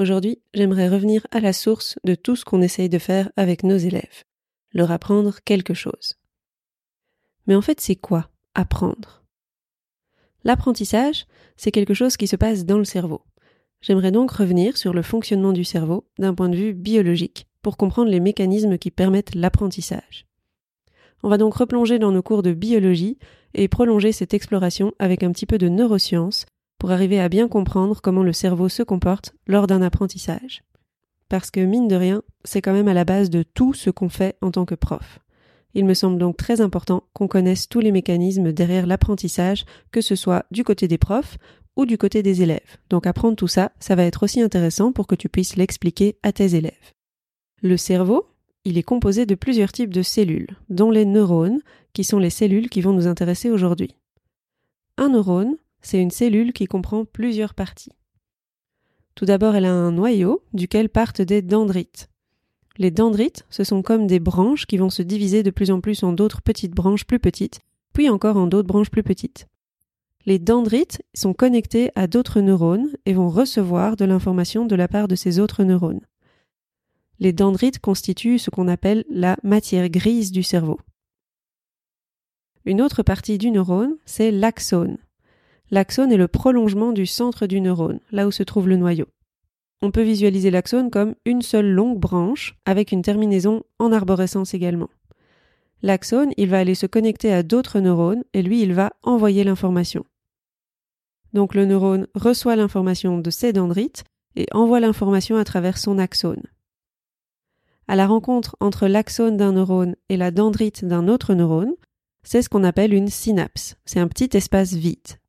Aujourd'hui, j'aimerais revenir à la source de tout ce qu'on essaye de faire avec nos élèves, leur apprendre quelque chose. Mais en fait, c'est quoi apprendre? L'apprentissage, c'est quelque chose qui se passe dans le cerveau. J'aimerais donc revenir sur le fonctionnement du cerveau d'un point de vue biologique pour comprendre les mécanismes qui permettent l'apprentissage. On va donc replonger dans nos cours de biologie et prolonger cette exploration avec un petit peu de neurosciences pour arriver à bien comprendre comment le cerveau se comporte lors d'un apprentissage. Parce que, mine de rien, c'est quand même à la base de tout ce qu'on fait en tant que prof. Il me semble donc très important qu'on connaisse tous les mécanismes derrière l'apprentissage, que ce soit du côté des profs ou du côté des élèves. Donc apprendre tout ça, ça va être aussi intéressant pour que tu puisses l'expliquer à tes élèves. Le cerveau, il est composé de plusieurs types de cellules, dont les neurones, qui sont les cellules qui vont nous intéresser aujourd'hui. Un neurone, c'est une cellule qui comprend plusieurs parties. Tout d'abord, elle a un noyau duquel partent des dendrites. Les dendrites, ce sont comme des branches qui vont se diviser de plus en plus en d'autres petites branches plus petites, puis encore en d'autres branches plus petites. Les dendrites sont connectés à d'autres neurones et vont recevoir de l'information de la part de ces autres neurones. Les dendrites constituent ce qu'on appelle la matière grise du cerveau. Une autre partie du neurone, c'est l'axone. L'axone est le prolongement du centre du neurone, là où se trouve le noyau. On peut visualiser l'axone comme une seule longue branche avec une terminaison en arborescence également. L'axone, il va aller se connecter à d'autres neurones et lui, il va envoyer l'information. Donc le neurone reçoit l'information de ses dendrites et envoie l'information à travers son axone. À la rencontre entre l'axone d'un neurone et la dendrite d'un autre neurone, c'est ce qu'on appelle une synapse. C'est un petit espace vide.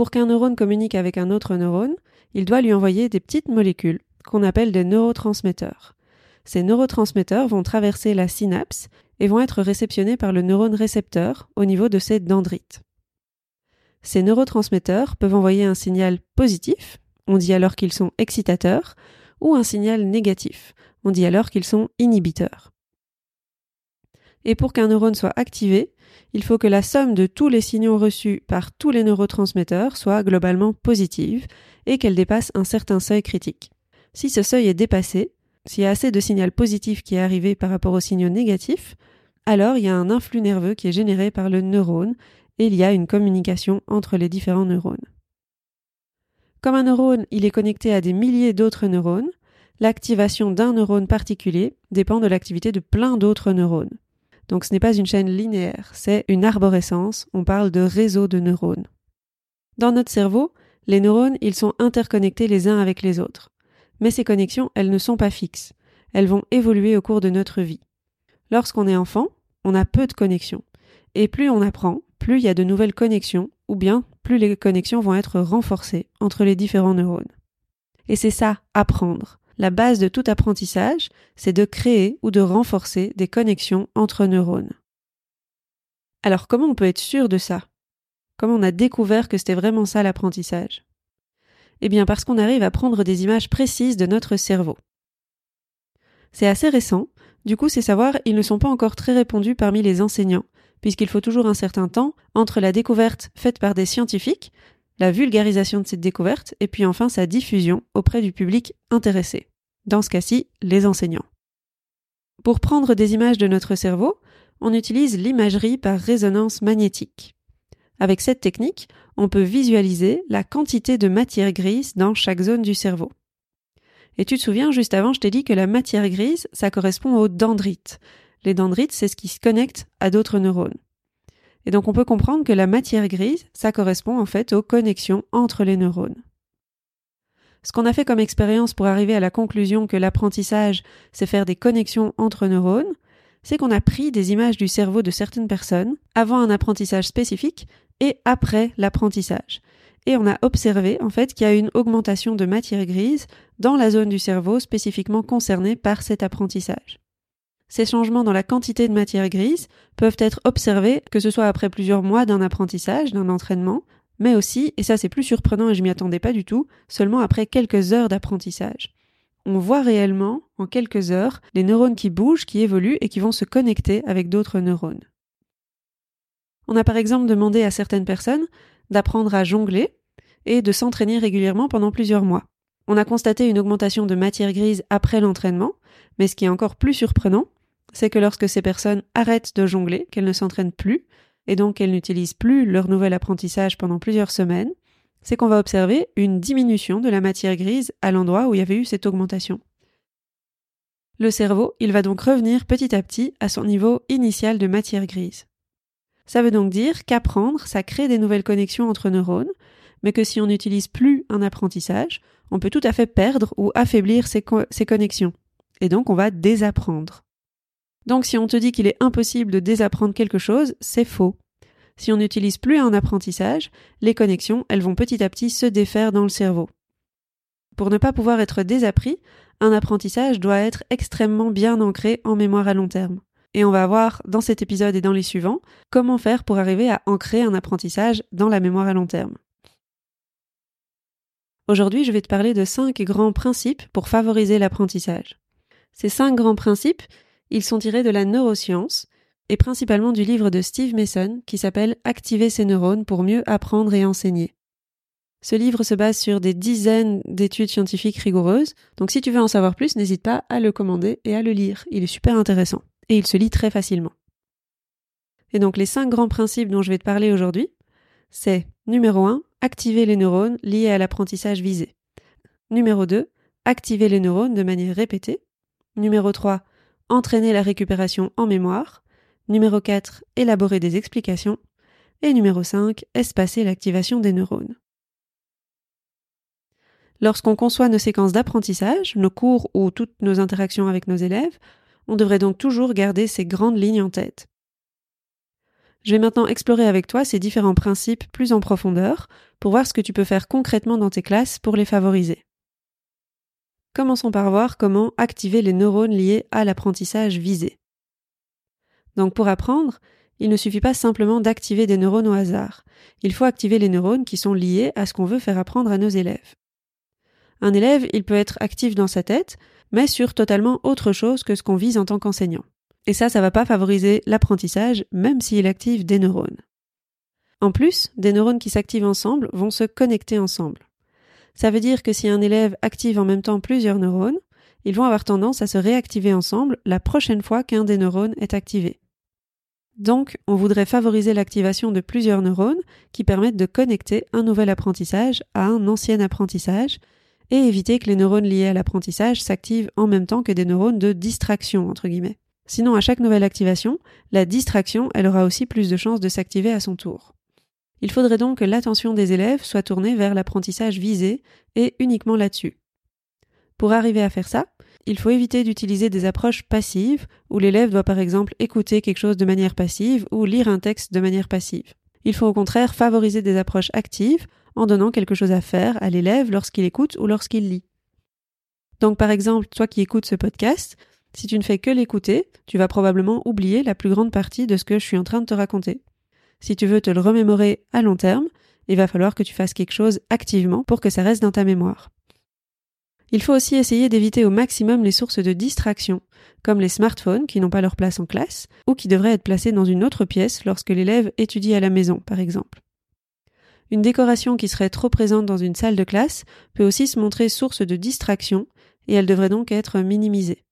Pour qu'un neurone communique avec un autre neurone, il doit lui envoyer des petites molécules qu'on appelle des neurotransmetteurs. Ces neurotransmetteurs vont traverser la synapse et vont être réceptionnés par le neurone récepteur au niveau de ses dendrites. Ces neurotransmetteurs peuvent envoyer un signal positif, on dit alors qu'ils sont excitateurs, ou un signal négatif, on dit alors qu'ils sont inhibiteurs. Et pour qu'un neurone soit activé, il faut que la somme de tous les signaux reçus par tous les neurotransmetteurs soit globalement positive et qu'elle dépasse un certain seuil critique. Si ce seuil est dépassé, s'il y a assez de signal positif qui est arrivé par rapport aux signaux négatifs, alors il y a un influx nerveux qui est généré par le neurone et il y a une communication entre les différents neurones. Comme un neurone, il est connecté à des milliers d'autres neurones, l'activation d'un neurone particulier dépend de l'activité de plein d'autres neurones. Donc ce n'est pas une chaîne linéaire, c'est une arborescence, on parle de réseau de neurones. Dans notre cerveau, les neurones, ils sont interconnectés les uns avec les autres. Mais ces connexions, elles ne sont pas fixes. Elles vont évoluer au cours de notre vie. Lorsqu'on est enfant, on a peu de connexions. Et plus on apprend, plus il y a de nouvelles connexions, ou bien plus les connexions vont être renforcées entre les différents neurones. Et c'est ça, apprendre. La base de tout apprentissage, c'est de créer ou de renforcer des connexions entre neurones. Alors comment on peut être sûr de ça? Comment on a découvert que c'était vraiment ça l'apprentissage? Eh bien parce qu'on arrive à prendre des images précises de notre cerveau. C'est assez récent, du coup ces savoirs, ils ne sont pas encore très répandus parmi les enseignants, puisqu'il faut toujours un certain temps entre la découverte faite par des scientifiques, la vulgarisation de cette découverte, et puis enfin sa diffusion auprès du public intéressé dans ce cas-ci les enseignants. Pour prendre des images de notre cerveau, on utilise l'imagerie par résonance magnétique. Avec cette technique, on peut visualiser la quantité de matière grise dans chaque zone du cerveau. Et tu te souviens, juste avant, je t'ai dit que la matière grise, ça correspond aux dendrites. Les dendrites, c'est ce qui se connecte à d'autres neurones. Et donc on peut comprendre que la matière grise, ça correspond en fait aux connexions entre les neurones. Ce qu'on a fait comme expérience pour arriver à la conclusion que l'apprentissage, c'est faire des connexions entre neurones, c'est qu'on a pris des images du cerveau de certaines personnes avant un apprentissage spécifique et après l'apprentissage. Et on a observé en fait qu'il y a une augmentation de matière grise dans la zone du cerveau spécifiquement concernée par cet apprentissage. Ces changements dans la quantité de matière grise peuvent être observés que ce soit après plusieurs mois d'un apprentissage, d'un entraînement, mais aussi, et ça c'est plus surprenant et je m'y attendais pas du tout, seulement après quelques heures d'apprentissage. On voit réellement, en quelques heures, les neurones qui bougent, qui évoluent et qui vont se connecter avec d'autres neurones. On a par exemple demandé à certaines personnes d'apprendre à jongler et de s'entraîner régulièrement pendant plusieurs mois. On a constaté une augmentation de matière grise après l'entraînement, mais ce qui est encore plus surprenant, c'est que lorsque ces personnes arrêtent de jongler, qu'elles ne s'entraînent plus, et donc qu'elles n'utilisent plus leur nouvel apprentissage pendant plusieurs semaines, c'est qu'on va observer une diminution de la matière grise à l'endroit où il y avait eu cette augmentation. Le cerveau, il va donc revenir petit à petit à son niveau initial de matière grise. Ça veut donc dire qu'apprendre, ça crée des nouvelles connexions entre neurones, mais que si on n'utilise plus un apprentissage, on peut tout à fait perdre ou affaiblir ces, ces connexions. Et donc on va désapprendre. Donc si on te dit qu'il est impossible de désapprendre quelque chose, c'est faux. Si on n'utilise plus un apprentissage, les connexions, elles vont petit à petit se défaire dans le cerveau. Pour ne pas pouvoir être désappris, un apprentissage doit être extrêmement bien ancré en mémoire à long terme. Et on va voir dans cet épisode et dans les suivants comment faire pour arriver à ancrer un apprentissage dans la mémoire à long terme. Aujourd'hui, je vais te parler de cinq grands principes pour favoriser l'apprentissage. Ces cinq grands principes, ils sont tirés de la neuroscience et principalement du livre de Steve Mason qui s'appelle Activer ses neurones pour mieux apprendre et enseigner. Ce livre se base sur des dizaines d'études scientifiques rigoureuses, donc si tu veux en savoir plus, n'hésite pas à le commander et à le lire. Il est super intéressant et il se lit très facilement. Et donc les cinq grands principes dont je vais te parler aujourd'hui, c'est numéro 1, activer les neurones liés à l'apprentissage visé. Numéro 2, activer les neurones de manière répétée. Numéro 3, entraîner la récupération en mémoire. Numéro 4, élaborer des explications. Et numéro 5, espacer l'activation des neurones. Lorsqu'on conçoit nos séquences d'apprentissage, nos cours ou toutes nos interactions avec nos élèves, on devrait donc toujours garder ces grandes lignes en tête. Je vais maintenant explorer avec toi ces différents principes plus en profondeur pour voir ce que tu peux faire concrètement dans tes classes pour les favoriser. Commençons par voir comment activer les neurones liés à l'apprentissage visé. Donc pour apprendre, il ne suffit pas simplement d'activer des neurones au hasard. Il faut activer les neurones qui sont liés à ce qu'on veut faire apprendre à nos élèves. Un élève, il peut être actif dans sa tête, mais sur totalement autre chose que ce qu'on vise en tant qu'enseignant. Et ça, ça va pas favoriser l'apprentissage, même s'il active des neurones. En plus, des neurones qui s'activent ensemble vont se connecter ensemble. Ça veut dire que si un élève active en même temps plusieurs neurones, ils vont avoir tendance à se réactiver ensemble la prochaine fois qu'un des neurones est activé. Donc, on voudrait favoriser l'activation de plusieurs neurones qui permettent de connecter un nouvel apprentissage à un ancien apprentissage et éviter que les neurones liés à l'apprentissage s'activent en même temps que des neurones de distraction. Sinon, à chaque nouvelle activation, la distraction, elle aura aussi plus de chances de s'activer à son tour. Il faudrait donc que l'attention des élèves soit tournée vers l'apprentissage visé et uniquement là-dessus. Pour arriver à faire ça, il faut éviter d'utiliser des approches passives où l'élève doit par exemple écouter quelque chose de manière passive ou lire un texte de manière passive. Il faut au contraire favoriser des approches actives en donnant quelque chose à faire à l'élève lorsqu'il écoute ou lorsqu'il lit. Donc par exemple, toi qui écoutes ce podcast, si tu ne fais que l'écouter, tu vas probablement oublier la plus grande partie de ce que je suis en train de te raconter. Si tu veux te le remémorer à long terme, il va falloir que tu fasses quelque chose activement pour que ça reste dans ta mémoire. Il faut aussi essayer d'éviter au maximum les sources de distraction, comme les smartphones qui n'ont pas leur place en classe, ou qui devraient être placés dans une autre pièce lorsque l'élève étudie à la maison, par exemple. Une décoration qui serait trop présente dans une salle de classe peut aussi se montrer source de distraction, et elle devrait donc être minimisée.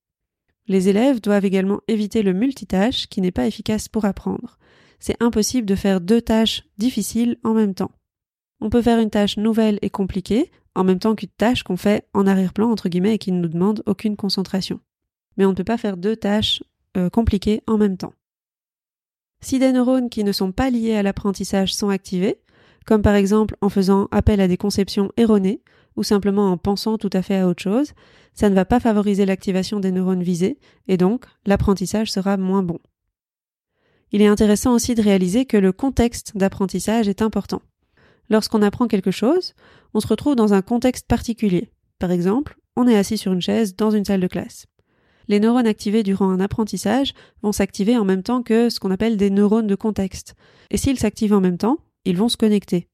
Les élèves doivent également éviter le multitâche qui n'est pas efficace pour apprendre c'est impossible de faire deux tâches difficiles en même temps. On peut faire une tâche nouvelle et compliquée en même temps qu'une tâche qu'on fait en arrière-plan entre guillemets et qui ne nous demande aucune concentration. Mais on ne peut pas faire deux tâches euh, compliquées en même temps. Si des neurones qui ne sont pas liés à l'apprentissage sont activés, comme par exemple en faisant appel à des conceptions erronées ou simplement en pensant tout à fait à autre chose, ça ne va pas favoriser l'activation des neurones visés et donc l'apprentissage sera moins bon il est intéressant aussi de réaliser que le contexte d'apprentissage est important. Lorsqu'on apprend quelque chose, on se retrouve dans un contexte particulier. Par exemple, on est assis sur une chaise dans une salle de classe. Les neurones activés durant un apprentissage vont s'activer en même temps que ce qu'on appelle des neurones de contexte. Et s'ils s'activent en même temps, ils vont se connecter.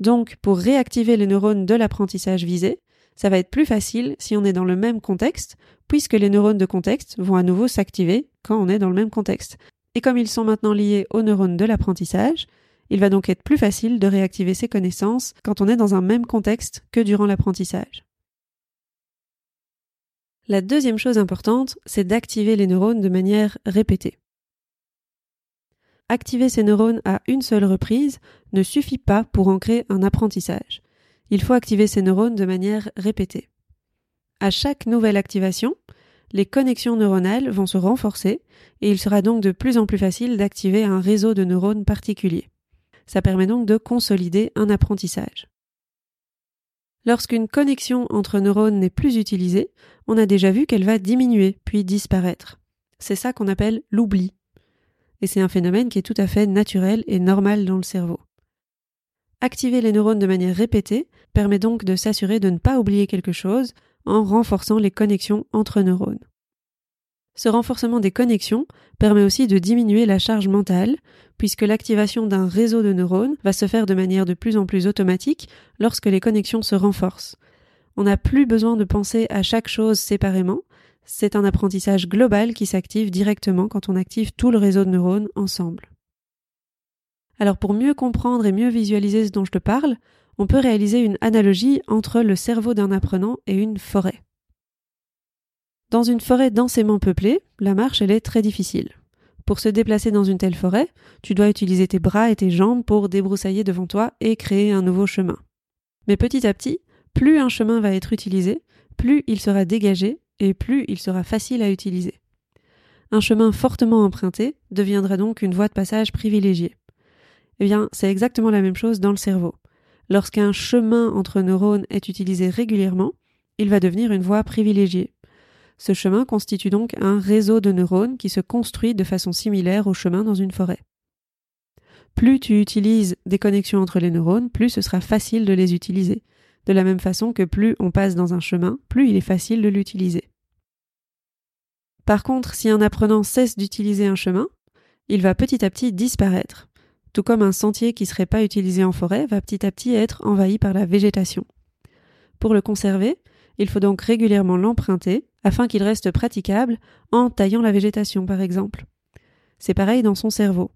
Donc, pour réactiver les neurones de l'apprentissage visé, ça va être plus facile si on est dans le même contexte, puisque les neurones de contexte vont à nouveau s'activer quand on est dans le même contexte. Et comme ils sont maintenant liés aux neurones de l'apprentissage, il va donc être plus facile de réactiver ces connaissances quand on est dans un même contexte que durant l'apprentissage. La deuxième chose importante, c'est d'activer les neurones de manière répétée. Activer ces neurones à une seule reprise ne suffit pas pour ancrer un apprentissage. Il faut activer ces neurones de manière répétée. À chaque nouvelle activation, les connexions neuronales vont se renforcer et il sera donc de plus en plus facile d'activer un réseau de neurones particulier. Ça permet donc de consolider un apprentissage. Lorsqu'une connexion entre neurones n'est plus utilisée, on a déjà vu qu'elle va diminuer puis disparaître. C'est ça qu'on appelle l'oubli. Et c'est un phénomène qui est tout à fait naturel et normal dans le cerveau. Activer les neurones de manière répétée permet donc de s'assurer de ne pas oublier quelque chose en renforçant les connexions entre neurones. Ce renforcement des connexions permet aussi de diminuer la charge mentale, puisque l'activation d'un réseau de neurones va se faire de manière de plus en plus automatique lorsque les connexions se renforcent. On n'a plus besoin de penser à chaque chose séparément, c'est un apprentissage global qui s'active directement quand on active tout le réseau de neurones ensemble. Alors pour mieux comprendre et mieux visualiser ce dont je te parle, on peut réaliser une analogie entre le cerveau d'un apprenant et une forêt. Dans une forêt densément peuplée, la marche est très difficile. Pour se déplacer dans une telle forêt, tu dois utiliser tes bras et tes jambes pour débroussailler devant toi et créer un nouveau chemin. Mais petit à petit, plus un chemin va être utilisé, plus il sera dégagé et plus il sera facile à utiliser. Un chemin fortement emprunté deviendra donc une voie de passage privilégiée. Eh bien, c'est exactement la même chose dans le cerveau. Lorsqu'un chemin entre neurones est utilisé régulièrement, il va devenir une voie privilégiée. Ce chemin constitue donc un réseau de neurones qui se construit de façon similaire au chemin dans une forêt. Plus tu utilises des connexions entre les neurones, plus ce sera facile de les utiliser. De la même façon que plus on passe dans un chemin, plus il est facile de l'utiliser. Par contre, si un apprenant cesse d'utiliser un chemin, il va petit à petit disparaître, tout comme un sentier qui ne serait pas utilisé en forêt va petit à petit être envahi par la végétation. Pour le conserver, il faut donc régulièrement l'emprunter afin qu'il reste praticable en taillant la végétation par exemple. C'est pareil dans son cerveau.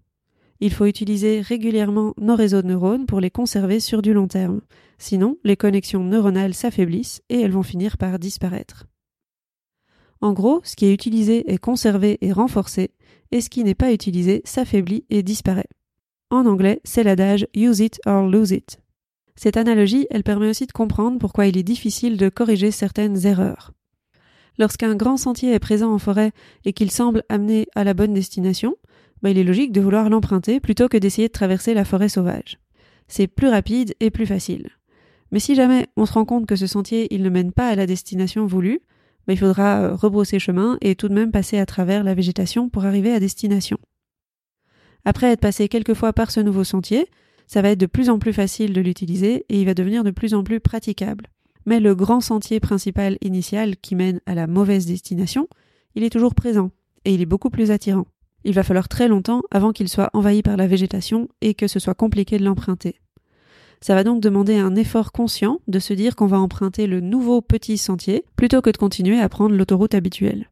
Il faut utiliser régulièrement nos réseaux de neurones pour les conserver sur du long terme. Sinon, les connexions neuronales s'affaiblissent et elles vont finir par disparaître. En gros, ce qui est utilisé est conservé et renforcé, et ce qui n'est pas utilisé s'affaiblit et disparaît. En anglais, c'est l'adage use it or lose it. Cette analogie, elle permet aussi de comprendre pourquoi il est difficile de corriger certaines erreurs. Lorsqu'un grand sentier est présent en forêt et qu'il semble amener à la bonne destination, bah, il est logique de vouloir l'emprunter plutôt que d'essayer de traverser la forêt sauvage. C'est plus rapide et plus facile. Mais si jamais on se rend compte que ce sentier ne mène pas à la destination voulue, bah, il faudra euh, rebrousser chemin et tout de même passer à travers la végétation pour arriver à destination. Après être passé quelques fois par ce nouveau sentier, ça va être de plus en plus facile de l'utiliser et il va devenir de plus en plus praticable. Mais le grand sentier principal initial qui mène à la mauvaise destination, il est toujours présent et il est beaucoup plus attirant. Il va falloir très longtemps avant qu'il soit envahi par la végétation et que ce soit compliqué de l'emprunter. Ça va donc demander un effort conscient de se dire qu'on va emprunter le nouveau petit sentier plutôt que de continuer à prendre l'autoroute habituelle.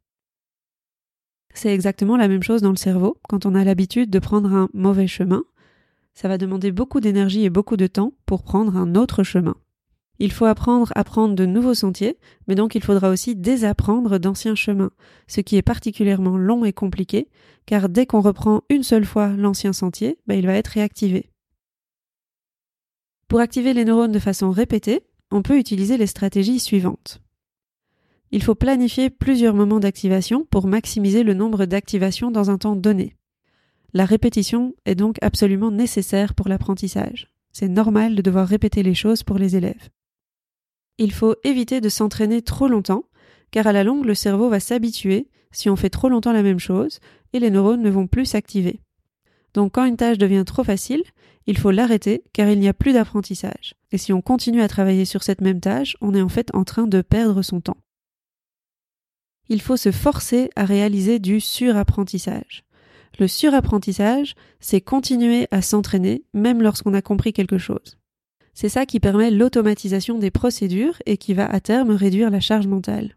C'est exactement la même chose dans le cerveau quand on a l'habitude de prendre un mauvais chemin ça va demander beaucoup d'énergie et beaucoup de temps pour prendre un autre chemin. Il faut apprendre à prendre de nouveaux sentiers, mais donc il faudra aussi désapprendre d'anciens chemins, ce qui est particulièrement long et compliqué, car dès qu'on reprend une seule fois l'ancien sentier, bah, il va être réactivé. Pour activer les neurones de façon répétée, on peut utiliser les stratégies suivantes. Il faut planifier plusieurs moments d'activation pour maximiser le nombre d'activations dans un temps donné. La répétition est donc absolument nécessaire pour l'apprentissage. C'est normal de devoir répéter les choses pour les élèves. Il faut éviter de s'entraîner trop longtemps, car à la longue le cerveau va s'habituer si on fait trop longtemps la même chose, et les neurones ne vont plus s'activer. Donc quand une tâche devient trop facile, il faut l'arrêter car il n'y a plus d'apprentissage. Et si on continue à travailler sur cette même tâche, on est en fait en train de perdre son temps. Il faut se forcer à réaliser du surapprentissage. Le surapprentissage, c'est continuer à s'entraîner même lorsqu'on a compris quelque chose. C'est ça qui permet l'automatisation des procédures et qui va à terme réduire la charge mentale.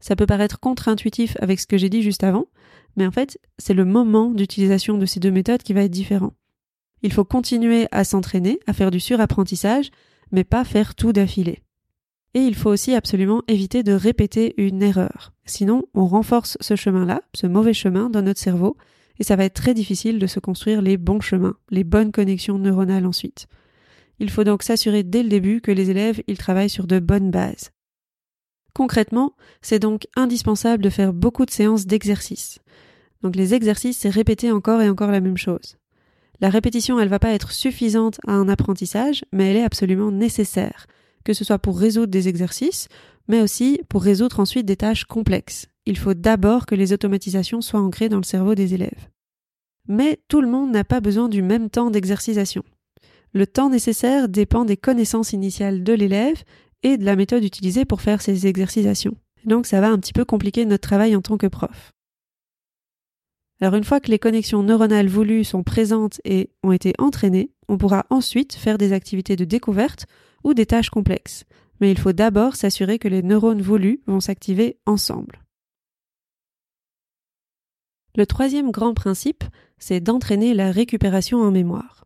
Ça peut paraître contre-intuitif avec ce que j'ai dit juste avant, mais en fait, c'est le moment d'utilisation de ces deux méthodes qui va être différent. Il faut continuer à s'entraîner, à faire du surapprentissage, mais pas faire tout d'affilée. Et il faut aussi absolument éviter de répéter une erreur. Sinon, on renforce ce chemin-là, ce mauvais chemin dans notre cerveau, et ça va être très difficile de se construire les bons chemins, les bonnes connexions neuronales ensuite. Il faut donc s'assurer dès le début que les élèves ils travaillent sur de bonnes bases. Concrètement, c'est donc indispensable de faire beaucoup de séances d'exercice. Donc les exercices, c'est répéter encore et encore la même chose. La répétition, elle va pas être suffisante à un apprentissage, mais elle est absolument nécessaire, que ce soit pour résoudre des exercices, mais aussi pour résoudre ensuite des tâches complexes. Il faut d'abord que les automatisations soient ancrées dans le cerveau des élèves. Mais tout le monde n'a pas besoin du même temps d'exercisation. Le temps nécessaire dépend des connaissances initiales de l'élève et de la méthode utilisée pour faire ces exercisations. Donc ça va un petit peu compliquer notre travail en tant que prof. Alors une fois que les connexions neuronales voulues sont présentes et ont été entraînées, on pourra ensuite faire des activités de découverte ou des tâches complexes. Mais il faut d'abord s'assurer que les neurones voulus vont s'activer ensemble. Le troisième grand principe, c'est d'entraîner la récupération en mémoire.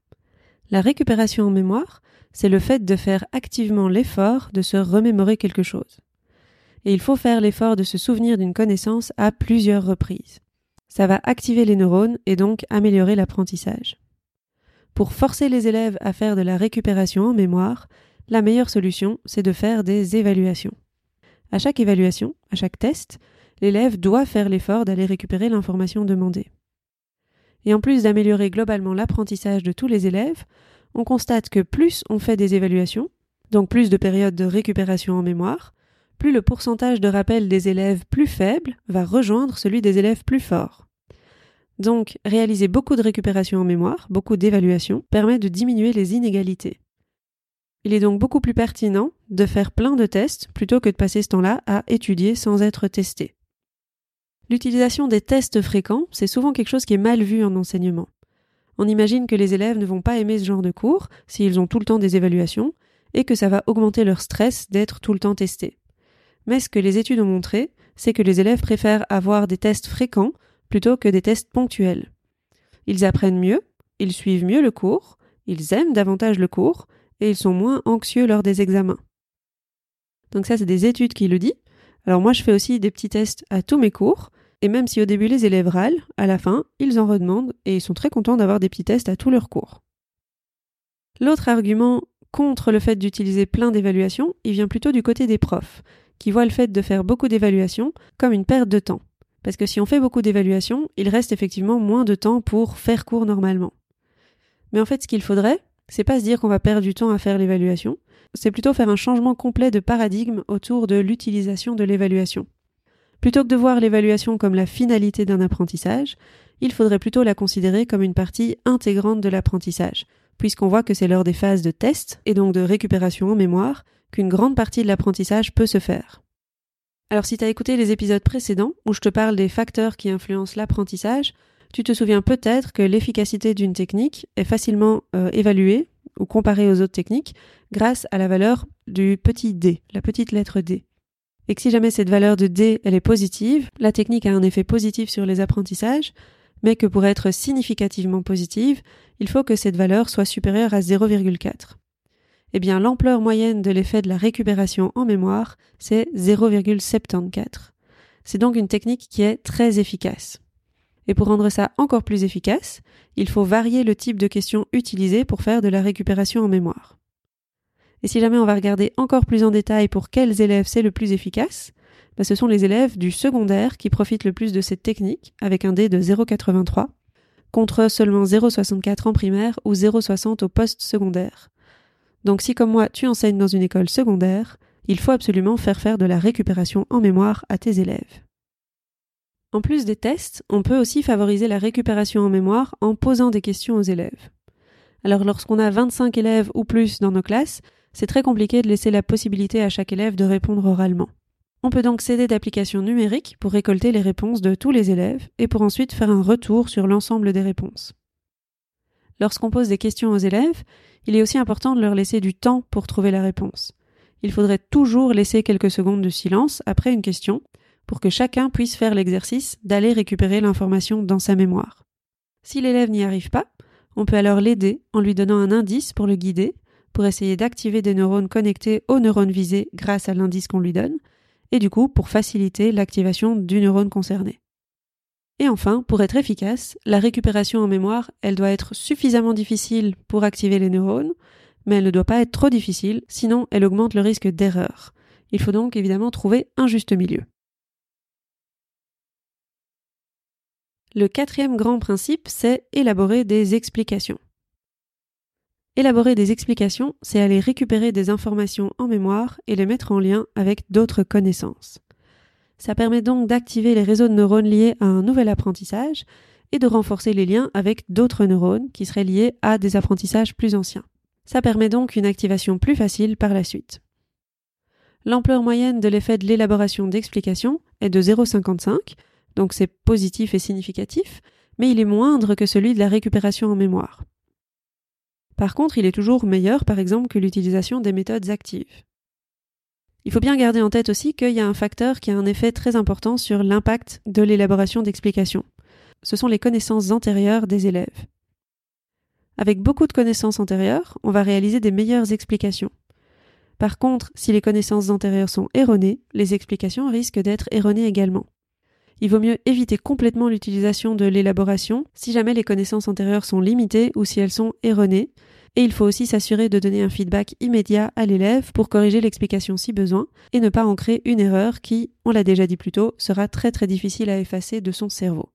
La récupération en mémoire, c'est le fait de faire activement l'effort de se remémorer quelque chose. Et il faut faire l'effort de se souvenir d'une connaissance à plusieurs reprises. Ça va activer les neurones et donc améliorer l'apprentissage. Pour forcer les élèves à faire de la récupération en mémoire, la meilleure solution, c'est de faire des évaluations. À chaque évaluation, à chaque test, l'élève doit faire l'effort d'aller récupérer l'information demandée. Et en plus d'améliorer globalement l'apprentissage de tous les élèves, on constate que plus on fait des évaluations, donc plus de périodes de récupération en mémoire, plus le pourcentage de rappel des élèves plus faibles va rejoindre celui des élèves plus forts. Donc, réaliser beaucoup de récupération en mémoire, beaucoup d'évaluations, permet de diminuer les inégalités. Il est donc beaucoup plus pertinent de faire plein de tests plutôt que de passer ce temps-là à étudier sans être testé. L'utilisation des tests fréquents, c'est souvent quelque chose qui est mal vu en enseignement. On imagine que les élèves ne vont pas aimer ce genre de cours s'ils ont tout le temps des évaluations et que ça va augmenter leur stress d'être tout le temps testés. Mais ce que les études ont montré, c'est que les élèves préfèrent avoir des tests fréquents plutôt que des tests ponctuels. Ils apprennent mieux, ils suivent mieux le cours, ils aiment davantage le cours et ils sont moins anxieux lors des examens. Donc ça, c'est des études qui le disent. Alors moi, je fais aussi des petits tests à tous mes cours et même si au début les élèves râlent, à la fin, ils en redemandent et ils sont très contents d'avoir des petits tests à tous leurs cours. L'autre argument contre le fait d'utiliser plein d'évaluations, il vient plutôt du côté des profs, qui voient le fait de faire beaucoup d'évaluations comme une perte de temps. Parce que si on fait beaucoup d'évaluations, il reste effectivement moins de temps pour faire cours normalement. Mais en fait, ce qu'il faudrait, c'est pas se dire qu'on va perdre du temps à faire l'évaluation, c'est plutôt faire un changement complet de paradigme autour de l'utilisation de l'évaluation. Plutôt que de voir l'évaluation comme la finalité d'un apprentissage, il faudrait plutôt la considérer comme une partie intégrante de l'apprentissage, puisqu'on voit que c'est lors des phases de test et donc de récupération en mémoire qu'une grande partie de l'apprentissage peut se faire. Alors si tu as écouté les épisodes précédents où je te parle des facteurs qui influencent l'apprentissage, tu te souviens peut-être que l'efficacité d'une technique est facilement euh, évaluée ou comparée aux autres techniques grâce à la valeur du petit d, la petite lettre d et que si jamais cette valeur de D elle est positive, la technique a un effet positif sur les apprentissages, mais que pour être significativement positive, il faut que cette valeur soit supérieure à 0,4. Eh bien, l'ampleur moyenne de l'effet de la récupération en mémoire, c'est 0,74. C'est donc une technique qui est très efficace. Et pour rendre ça encore plus efficace, il faut varier le type de questions utilisées pour faire de la récupération en mémoire. Et si jamais on va regarder encore plus en détail pour quels élèves c'est le plus efficace, bah, ce sont les élèves du secondaire qui profitent le plus de cette technique, avec un D de 0,83, contre seulement 0,64 en primaire ou 0,60 au poste secondaire. Donc si comme moi tu enseignes dans une école secondaire, il faut absolument faire faire de la récupération en mémoire à tes élèves. En plus des tests, on peut aussi favoriser la récupération en mémoire en posant des questions aux élèves. Alors lorsqu'on a 25 élèves ou plus dans nos classes, c'est très compliqué de laisser la possibilité à chaque élève de répondre oralement. On peut donc s'aider d'applications numériques pour récolter les réponses de tous les élèves et pour ensuite faire un retour sur l'ensemble des réponses. Lorsqu'on pose des questions aux élèves, il est aussi important de leur laisser du temps pour trouver la réponse. Il faudrait toujours laisser quelques secondes de silence après une question pour que chacun puisse faire l'exercice d'aller récupérer l'information dans sa mémoire. Si l'élève n'y arrive pas, on peut alors l'aider en lui donnant un indice pour le guider, pour essayer d'activer des neurones connectés aux neurones visés grâce à l'indice qu'on lui donne, et du coup pour faciliter l'activation du neurone concerné. Et enfin, pour être efficace, la récupération en mémoire, elle doit être suffisamment difficile pour activer les neurones, mais elle ne doit pas être trop difficile, sinon elle augmente le risque d'erreur. Il faut donc évidemment trouver un juste milieu. Le quatrième grand principe, c'est élaborer des explications. Élaborer des explications, c'est aller récupérer des informations en mémoire et les mettre en lien avec d'autres connaissances. Ça permet donc d'activer les réseaux de neurones liés à un nouvel apprentissage et de renforcer les liens avec d'autres neurones qui seraient liés à des apprentissages plus anciens. Ça permet donc une activation plus facile par la suite. L'ampleur moyenne de l'effet de l'élaboration d'explications est de 0,55, donc c'est positif et significatif, mais il est moindre que celui de la récupération en mémoire. Par contre, il est toujours meilleur, par exemple, que l'utilisation des méthodes actives. Il faut bien garder en tête aussi qu'il y a un facteur qui a un effet très important sur l'impact de l'élaboration d'explications. Ce sont les connaissances antérieures des élèves. Avec beaucoup de connaissances antérieures, on va réaliser des meilleures explications. Par contre, si les connaissances antérieures sont erronées, les explications risquent d'être erronées également. Il vaut mieux éviter complètement l'utilisation de l'élaboration si jamais les connaissances antérieures sont limitées ou si elles sont erronées, et il faut aussi s'assurer de donner un feedback immédiat à l'élève pour corriger l'explication si besoin et ne pas en créer une erreur qui, on l'a déjà dit plus tôt, sera très très difficile à effacer de son cerveau.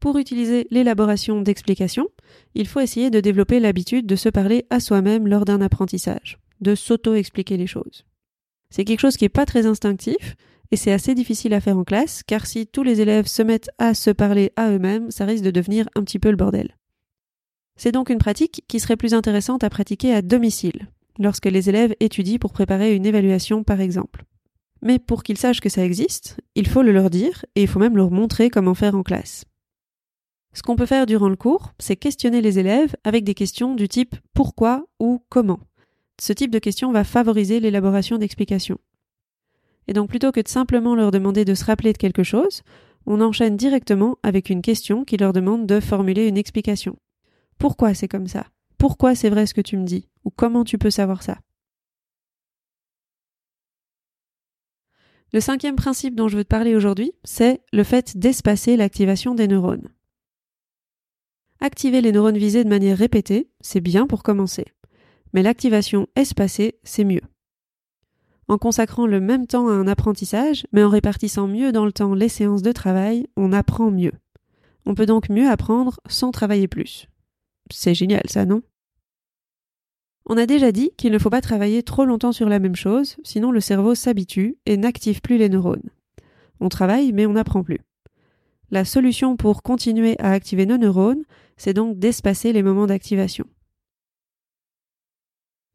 Pour utiliser l'élaboration d'explications, il faut essayer de développer l'habitude de se parler à soi-même lors d'un apprentissage, de s'auto-expliquer les choses. C'est quelque chose qui n'est pas très instinctif, et c'est assez difficile à faire en classe, car si tous les élèves se mettent à se parler à eux-mêmes, ça risque de devenir un petit peu le bordel. C'est donc une pratique qui serait plus intéressante à pratiquer à domicile, lorsque les élèves étudient pour préparer une évaluation par exemple. Mais pour qu'ils sachent que ça existe, il faut le leur dire et il faut même leur montrer comment faire en classe. Ce qu'on peut faire durant le cours, c'est questionner les élèves avec des questions du type pourquoi ou comment. Ce type de questions va favoriser l'élaboration d'explications. Et donc plutôt que de simplement leur demander de se rappeler de quelque chose, on enchaîne directement avec une question qui leur demande de formuler une explication. Pourquoi c'est comme ça? Pourquoi c'est vrai ce que tu me dis? Ou comment tu peux savoir ça? Le cinquième principe dont je veux te parler aujourd'hui, c'est le fait d'espacer l'activation des neurones. Activer les neurones visés de manière répétée, c'est bien pour commencer. Mais l'activation espacée, c'est mieux. En consacrant le même temps à un apprentissage, mais en répartissant mieux dans le temps les séances de travail, on apprend mieux. On peut donc mieux apprendre sans travailler plus. C'est génial ça, non? On a déjà dit qu'il ne faut pas travailler trop longtemps sur la même chose, sinon le cerveau s'habitue et n'active plus les neurones. On travaille, mais on n'apprend plus. La solution pour continuer à activer nos neurones, c'est donc d'espacer les moments d'activation.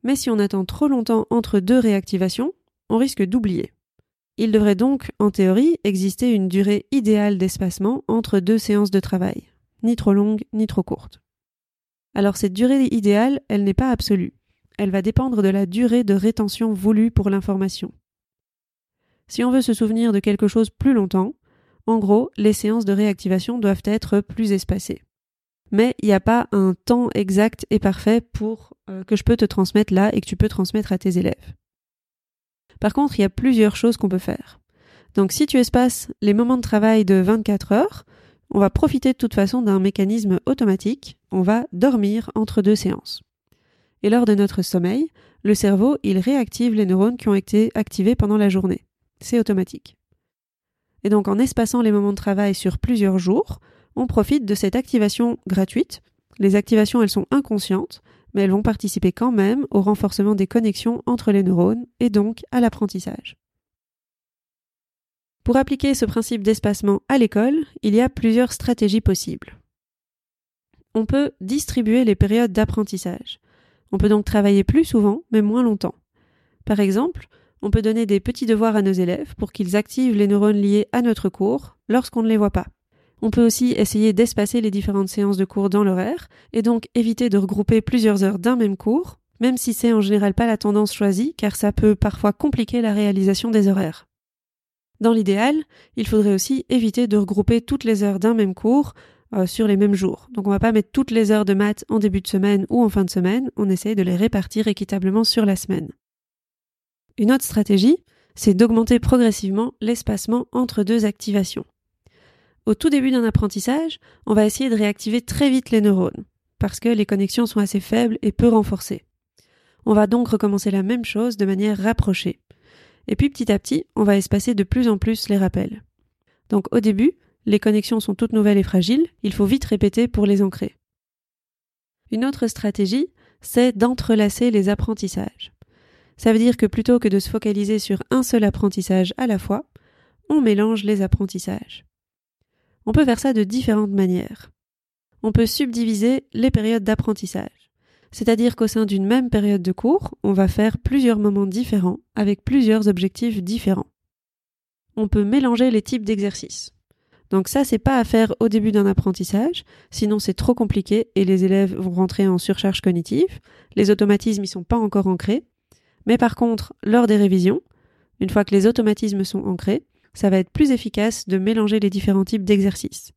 Mais si on attend trop longtemps entre deux réactivations, on risque d'oublier. Il devrait donc, en théorie, exister une durée idéale d'espacement entre deux séances de travail, ni trop longue ni trop courte. Alors cette durée idéale, elle n'est pas absolue. Elle va dépendre de la durée de rétention voulue pour l'information. Si on veut se souvenir de quelque chose plus longtemps, en gros, les séances de réactivation doivent être plus espacées. Mais il n'y a pas un temps exact et parfait pour euh, que je peux te transmettre là et que tu peux transmettre à tes élèves. Par contre, il y a plusieurs choses qu'on peut faire. Donc si tu espaces les moments de travail de 24 heures, on va profiter de toute façon d'un mécanisme automatique, on va dormir entre deux séances. Et lors de notre sommeil, le cerveau, il réactive les neurones qui ont été activés pendant la journée. C'est automatique. Et donc en espaçant les moments de travail sur plusieurs jours, on profite de cette activation gratuite. Les activations, elles sont inconscientes, mais elles vont participer quand même au renforcement des connexions entre les neurones et donc à l'apprentissage. Pour appliquer ce principe d'espacement à l'école, il y a plusieurs stratégies possibles. On peut distribuer les périodes d'apprentissage. On peut donc travailler plus souvent, mais moins longtemps. Par exemple, On peut donner des petits devoirs à nos élèves pour qu'ils activent les neurones liés à notre cours lorsqu'on ne les voit pas. On peut aussi essayer d'espacer les différentes séances de cours dans l'horaire et donc éviter de regrouper plusieurs heures d'un même cours, même si c'est en général pas la tendance choisie car ça peut parfois compliquer la réalisation des horaires. Dans l'idéal, il faudrait aussi éviter de regrouper toutes les heures d'un même cours euh, sur les mêmes jours. Donc on va pas mettre toutes les heures de maths en début de semaine ou en fin de semaine, on essaie de les répartir équitablement sur la semaine. Une autre stratégie, c'est d'augmenter progressivement l'espacement entre deux activations. Au tout début d'un apprentissage, on va essayer de réactiver très vite les neurones, parce que les connexions sont assez faibles et peu renforcées. On va donc recommencer la même chose de manière rapprochée. Et puis petit à petit, on va espacer de plus en plus les rappels. Donc au début, les connexions sont toutes nouvelles et fragiles, il faut vite répéter pour les ancrer. Une autre stratégie, c'est d'entrelacer les apprentissages. Ça veut dire que plutôt que de se focaliser sur un seul apprentissage à la fois, on mélange les apprentissages. On peut faire ça de différentes manières. On peut subdiviser les périodes d'apprentissage. C'est-à-dire qu'au sein d'une même période de cours, on va faire plusieurs moments différents avec plusieurs objectifs différents. On peut mélanger les types d'exercices. Donc ça, c'est pas à faire au début d'un apprentissage, sinon c'est trop compliqué et les élèves vont rentrer en surcharge cognitive. Les automatismes, y sont pas encore ancrés. Mais par contre, lors des révisions, une fois que les automatismes sont ancrés, ça va être plus efficace de mélanger les différents types d'exercices.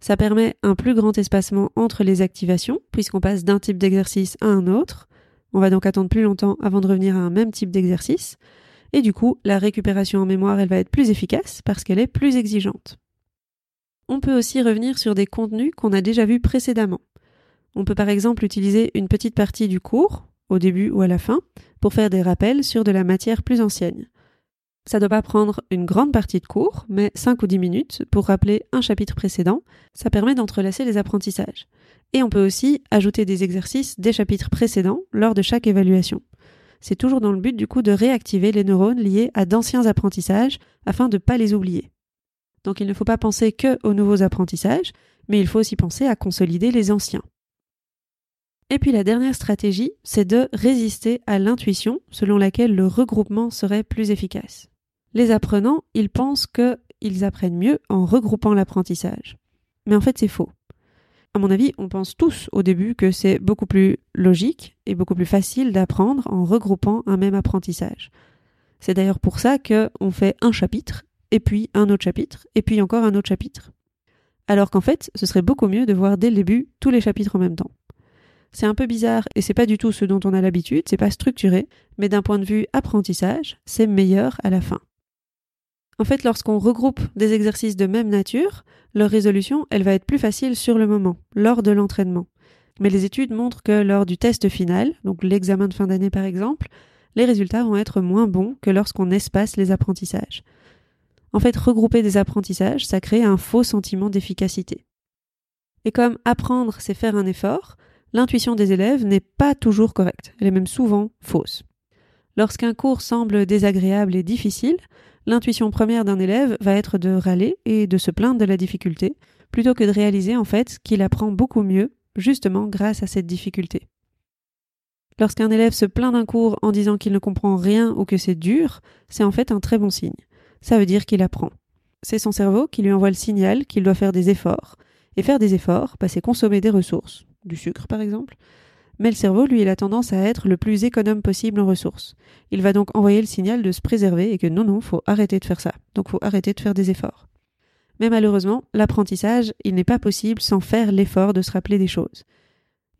Ça permet un plus grand espacement entre les activations, puisqu'on passe d'un type d'exercice à un autre. On va donc attendre plus longtemps avant de revenir à un même type d'exercice. Et du coup, la récupération en mémoire, elle va être plus efficace parce qu'elle est plus exigeante. On peut aussi revenir sur des contenus qu'on a déjà vus précédemment. On peut par exemple utiliser une petite partie du cours, au début ou à la fin, pour faire des rappels sur de la matière plus ancienne. Ça ne doit pas prendre une grande partie de cours, mais 5 ou 10 minutes pour rappeler un chapitre précédent. Ça permet d'entrelacer les apprentissages. Et on peut aussi ajouter des exercices des chapitres précédents lors de chaque évaluation. C'est toujours dans le but du coup de réactiver les neurones liés à d'anciens apprentissages afin de ne pas les oublier. Donc il ne faut pas penser que aux nouveaux apprentissages, mais il faut aussi penser à consolider les anciens. Et puis la dernière stratégie, c'est de résister à l'intuition selon laquelle le regroupement serait plus efficace les apprenants, ils pensent qu'ils apprennent mieux en regroupant l'apprentissage. Mais en fait, c'est faux. À mon avis, on pense tous au début que c'est beaucoup plus logique et beaucoup plus facile d'apprendre en regroupant un même apprentissage. C'est d'ailleurs pour ça qu'on fait un chapitre, et puis un autre chapitre, et puis encore un autre chapitre. Alors qu'en fait, ce serait beaucoup mieux de voir dès le début tous les chapitres en même temps. C'est un peu bizarre et c'est pas du tout ce dont on a l'habitude, c'est pas structuré, mais d'un point de vue apprentissage, c'est meilleur à la fin. En fait, lorsqu'on regroupe des exercices de même nature, leur résolution, elle va être plus facile sur le moment, lors de l'entraînement. Mais les études montrent que lors du test final, donc l'examen de fin d'année par exemple, les résultats vont être moins bons que lorsqu'on espace les apprentissages. En fait, regrouper des apprentissages, ça crée un faux sentiment d'efficacité. Et comme apprendre, c'est faire un effort, l'intuition des élèves n'est pas toujours correcte, elle est même souvent fausse. Lorsqu'un cours semble désagréable et difficile, l'intuition première d'un élève va être de râler et de se plaindre de la difficulté, plutôt que de réaliser en fait qu'il apprend beaucoup mieux, justement grâce à cette difficulté. Lorsqu'un élève se plaint d'un cours en disant qu'il ne comprend rien ou que c'est dur, c'est en fait un très bon signe. Ça veut dire qu'il apprend. C'est son cerveau qui lui envoie le signal qu'il doit faire des efforts. Et faire des efforts, bah, c'est consommer des ressources, du sucre par exemple, mais le cerveau, lui, il a tendance à être le plus économe possible en ressources. Il va donc envoyer le signal de se préserver et que non, non, faut arrêter de faire ça. Donc faut arrêter de faire des efforts. Mais malheureusement, l'apprentissage, il n'est pas possible sans faire l'effort de se rappeler des choses.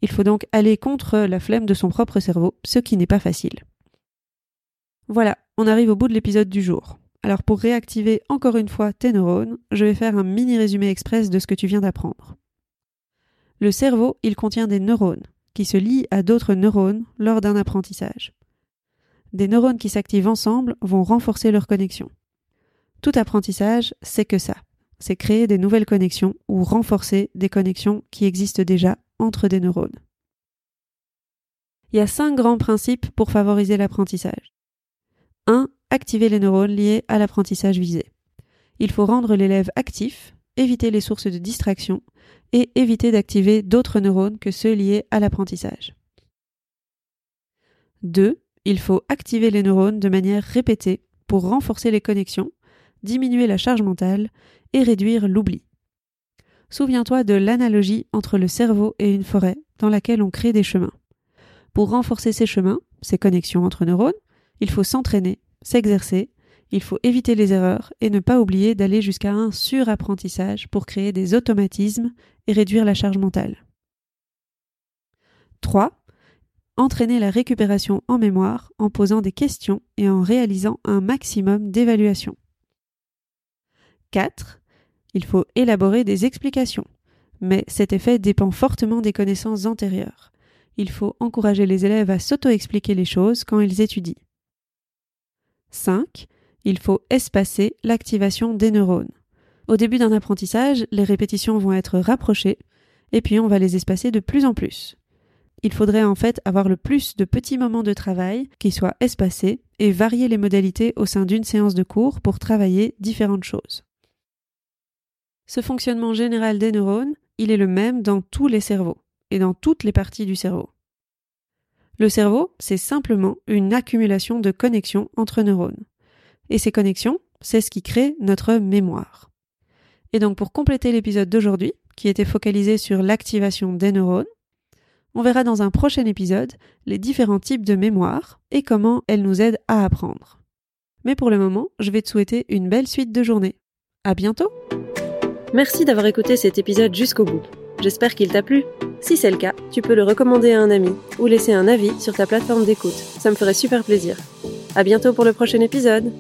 Il faut donc aller contre la flemme de son propre cerveau, ce qui n'est pas facile. Voilà, on arrive au bout de l'épisode du jour. Alors pour réactiver encore une fois tes neurones, je vais faire un mini résumé express de ce que tu viens d'apprendre. Le cerveau, il contient des neurones qui se lient à d'autres neurones lors d'un apprentissage. Des neurones qui s'activent ensemble vont renforcer leur connexion. Tout apprentissage, c'est que ça. C'est créer des nouvelles connexions ou renforcer des connexions qui existent déjà entre des neurones. Il y a cinq grands principes pour favoriser l'apprentissage. 1. Activer les neurones liés à l'apprentissage visé. Il faut rendre l'élève actif, éviter les sources de distraction et éviter d'activer d'autres neurones que ceux liés à l'apprentissage. 2. il faut activer les neurones de manière répétée pour renforcer les connexions, diminuer la charge mentale et réduire l'oubli. Souviens-toi de l'analogie entre le cerveau et une forêt dans laquelle on crée des chemins. Pour renforcer ces chemins, ces connexions entre neurones, il faut s'entraîner, s'exercer, il faut éviter les erreurs et ne pas oublier d'aller jusqu'à un surapprentissage pour créer des automatismes et réduire la charge mentale. 3. Entraîner la récupération en mémoire en posant des questions et en réalisant un maximum d'évaluations. 4. Il faut élaborer des explications, mais cet effet dépend fortement des connaissances antérieures. Il faut encourager les élèves à s'auto-expliquer les choses quand ils étudient. 5. Il faut espacer l'activation des neurones. Au début d'un apprentissage, les répétitions vont être rapprochées, et puis on va les espacer de plus en plus. Il faudrait en fait avoir le plus de petits moments de travail qui soient espacés et varier les modalités au sein d'une séance de cours pour travailler différentes choses. Ce fonctionnement général des neurones, il est le même dans tous les cerveaux et dans toutes les parties du cerveau. Le cerveau, c'est simplement une accumulation de connexions entre neurones. Et ces connexions, c'est ce qui crée notre mémoire. Et donc pour compléter l'épisode d'aujourd'hui, qui était focalisé sur l'activation des neurones, on verra dans un prochain épisode les différents types de mémoire et comment elles nous aident à apprendre. Mais pour le moment, je vais te souhaiter une belle suite de journée. À bientôt! Merci d'avoir écouté cet épisode jusqu'au bout. J'espère qu'il t'a plu. Si c'est le cas, tu peux le recommander à un ami ou laisser un avis sur ta plateforme d'écoute. Ça me ferait super plaisir. À bientôt pour le prochain épisode.